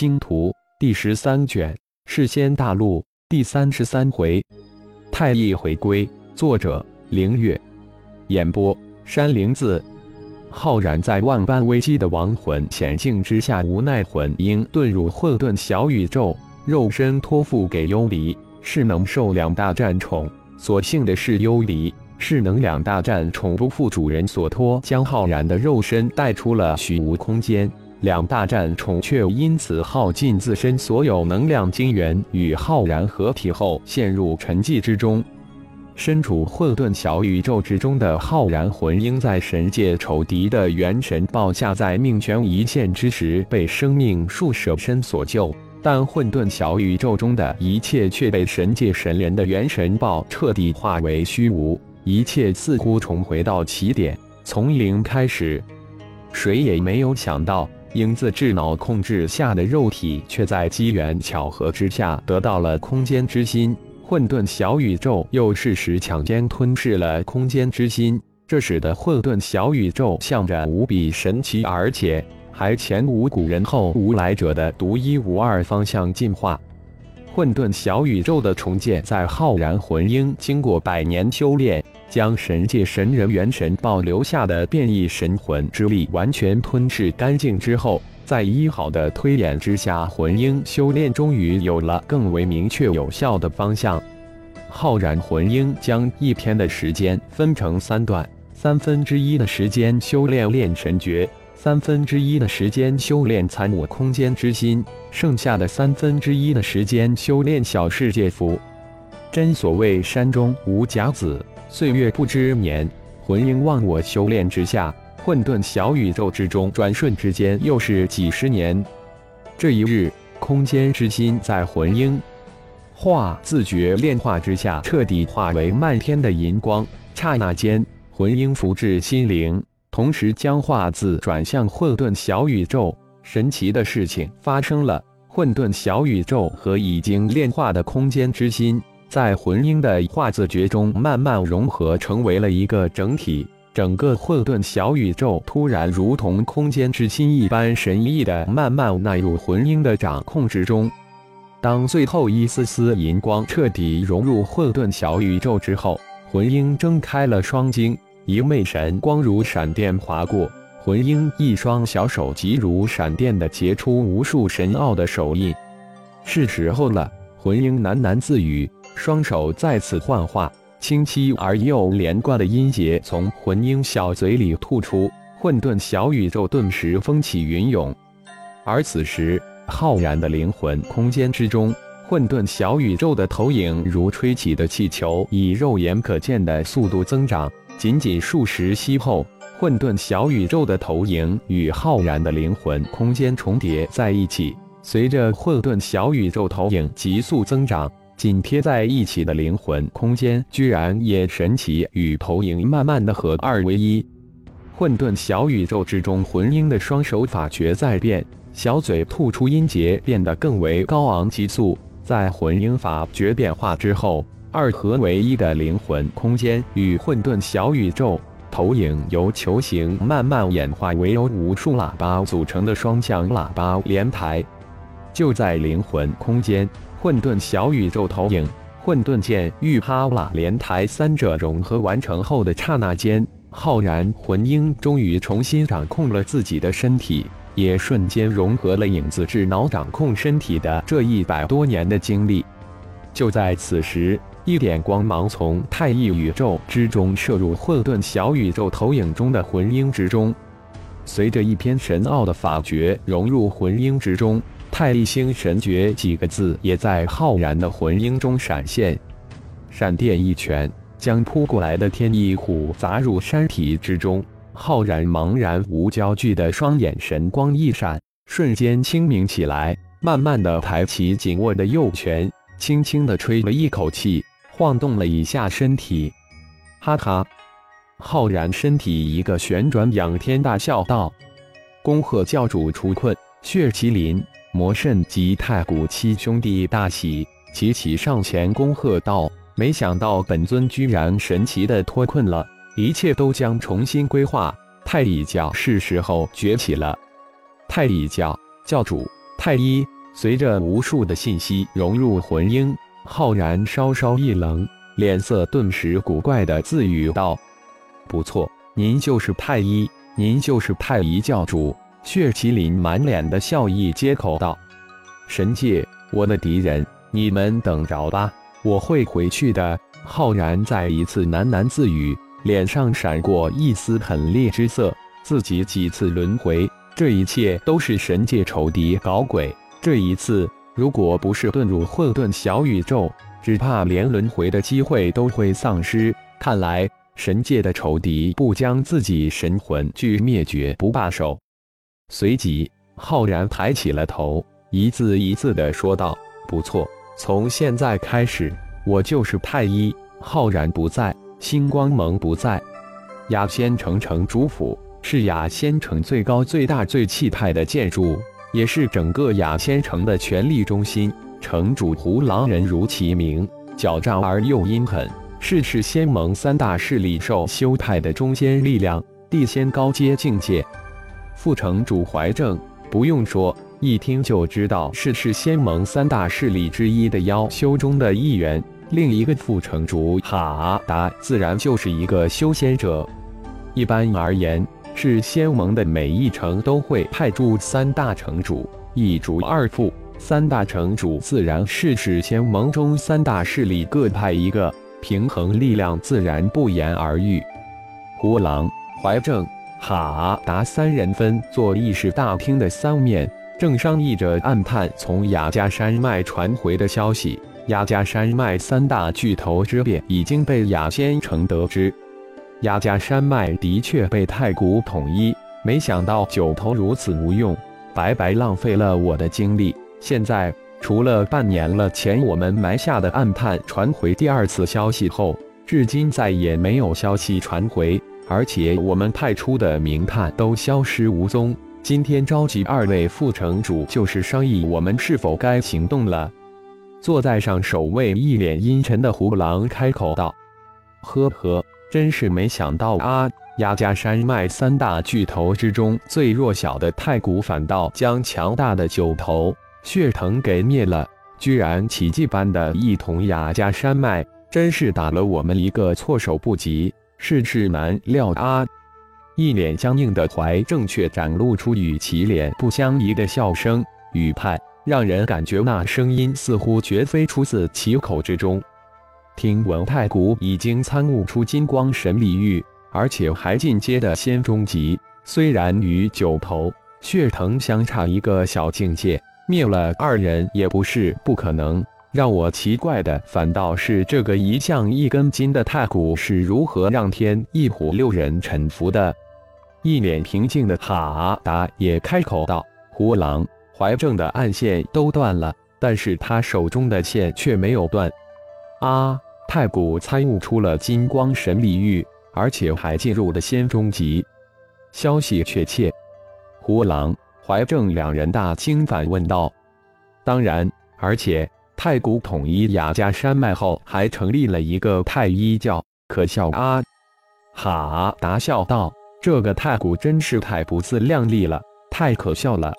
星图》第十三卷《世仙大陆》第三十三回，太乙回归。作者：凌月。演播：山灵子。浩然在万般危机的亡魂险境之下，无奈魂婴遁入混沌小宇宙，肉身托付给幽离，是能受两大战宠。所幸的是，幽离是能两大战宠不负主人所托，将浩然的肉身带出了虚无空间。两大战宠却因此耗尽自身所有能量精元，与浩然合体后陷入沉寂之中。身处混沌小宇宙之中的浩然魂婴，在神界仇敌的元神爆下在命悬一线之时，被生命树舍身所救。但混沌小宇宙中的一切却被神界神人的元神爆彻底化为虚无，一切似乎重回到起点，从零开始。谁也没有想到，影子智脑控制下的肉体，却在机缘巧合之下得到了空间之心。混沌小宇宙又适时抢先吞噬了空间之心，这使得混沌小宇宙向着无比神奇而且还前无古人后无来者的独一无二方向进化。混沌小宇宙的重建，在浩然魂婴经过百年修炼，将神界神人元神爆留下的变异神魂之力完全吞噬干净之后。在医好的推演之下，魂婴修炼终于有了更为明确有效的方向。浩然魂婴将一天的时间分成三段：三分之一的时间修炼炼神诀，三分之一的时间修炼参悟空间之心，剩下的三分之一的时间修炼小世界符。真所谓山中无甲子，岁月不知年。魂婴忘我修炼之下。混沌小宇宙之中，转瞬之间又是几十年。这一日，空间之心在魂婴化自觉炼化之下，彻底化为漫天的银光。刹那间，魂婴福至心灵，同时将化字转向混沌小宇宙。神奇的事情发生了，混沌小宇宙和已经炼化的空间之心，在魂婴的化字诀中慢慢融合，成为了一个整体。整个混沌小宇宙突然如同空间之心一般神异的慢慢纳入魂婴的掌控之中。当最后一丝丝银光彻底融入混沌小宇宙之后，魂婴睁开了双睛，一昧神光如闪电划过，魂婴一双小手急如闪电的结出无数神奥的手印。是时候了，魂婴喃喃自语，双手再次幻化。清晰而又连贯的音节从魂婴小嘴里吐出，混沌小宇宙顿时风起云涌。而此时，浩然的灵魂空间之中，混沌小宇宙的投影如吹起的气球，以肉眼可见的速度增长。仅仅数十息后，混沌小宇宙的投影与浩然的灵魂空间重叠在一起。随着混沌小宇宙投影急速增长。紧贴在一起的灵魂空间，居然也神奇与投影慢慢的合二为一。混沌小宇宙之中，魂婴的双手法诀在变，小嘴吐出音节变得更为高昂急速。在魂婴法诀变化之后，二合为一的灵魂空间与混沌小宇宙投影由球形慢慢演化为由无数喇叭组成的双向喇叭连台。就在灵魂空间。混沌小宇宙投影、混沌剑、玉哈拉莲台三者融合完成后的刹那间，浩然魂婴终于重新掌控了自己的身体，也瞬间融合了影子智脑掌控身体的这一百多年的经历。就在此时，一点光芒从太一宇宙之中射入混沌小宇宙投影中的魂婴之中，随着一篇神奥的法诀融入魂婴之中。太一星神诀几个字也在浩然的魂婴中闪现，闪电一拳将扑过来的天翼虎砸入山体之中。浩然茫然无焦距的双眼神光一闪，瞬间清明起来，慢慢的抬起紧握的右拳，轻轻的吹了一口气，晃动了一下身体。哈哈，浩然身体一个旋转，仰天大笑道：“恭贺教主出困，血麒麟。”魔圣及太古七兄弟大喜，齐齐上前恭贺道：“没想到本尊居然神奇的脱困了，一切都将重新规划。太乙教是时候崛起了。”太乙教教主。太一。随着无数的信息融入魂婴，浩然稍稍一愣，脸色顿时古怪的自语道：“不错，您就是太医，您就是太医教主。”血麒麟满脸的笑意接口道：“神界，我的敌人，你们等着吧，我会回去的。”浩然再一次喃喃自语，脸上闪过一丝狠厉之色。自己几次轮回，这一切都是神界仇敌搞鬼。这一次，如果不是遁入混沌小宇宙，只怕连轮回的机会都会丧失。看来，神界的仇敌不将自己神魂俱灭绝不罢手。随即，浩然抬起了头，一字一字地说道：“不错，从现在开始。”我就是太医，浩然不在，星光盟不在，雅仙城城主府是雅仙城最高、最大、最气派的建筑，也是整个雅仙城的权力中心。城主胡狼人如其名，狡诈而又阴狠，是是仙盟三大势力兽修派的中坚力量，地仙高阶境界。副城主怀正，不用说。一听就知道是是仙盟三大势力之一的妖修中的一员，另一个副城主哈达自然就是一个修仙者。一般而言，是仙盟的每一城都会派驻三大城主，一主二副。三大城主自然是指仙盟中三大势力各派一个，平衡力量自然不言而喻。胡狼、怀正、哈达三人分坐议事大厅的三面。正商议着暗探从雅加山脉传回的消息，雅加山脉三大巨头之变已经被雅仙城得知。雅加山脉的确被太古统一，没想到九头如此无用，白白浪费了我的精力。现在除了半年了前我们埋下的暗探传回第二次消息后，至今再也没有消息传回，而且我们派出的明探都消失无踪。今天召集二位副城主，就是商议我们是否该行动了。坐在上首位，一脸阴沉的胡狼开口道：“呵呵，真是没想到啊！雅加山脉三大巨头之中最弱小的太古，反倒将强大的九头血藤给灭了，居然奇迹般的一统雅加山脉，真是打了我们一个措手不及，世事难料啊！”一脸僵硬的怀正却展露出与其脸不相宜的笑声，语派让人感觉那声音似乎绝非出自其口之中。听闻太古已经参悟出金光神力域，而且还进阶的仙中级，虽然与九头血藤相差一个小境界，灭了二人也不是不可能。让我奇怪的反倒是这个一向一根筋的太古是如何让天一虎六人臣服的。一脸平静的哈达也开口道：“胡狼、怀正的暗线都断了，但是他手中的线却没有断。啊！太古参悟出了金光神力域，而且还进入了仙中级。消息确切？”胡狼、怀正两人大惊，反问道：“当然，而且太古统一雅加山脉后，还成立了一个太医教，可笑啊！”哈达笑道。这个太古真是太不自量力了，太可笑了。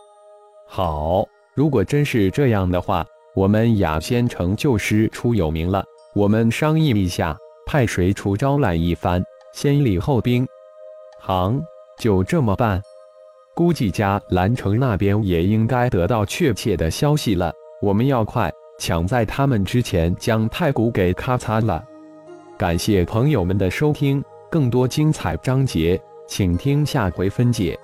好，如果真是这样的话，我们雅仙城就师出有名了。我们商议一下，派谁出招揽一番，先礼后兵。行，就这么办。估计家兰城那边也应该得到确切的消息了。我们要快，抢在他们之前将太古给咔嚓了。感谢朋友们的收听，更多精彩章节。请听下回分解。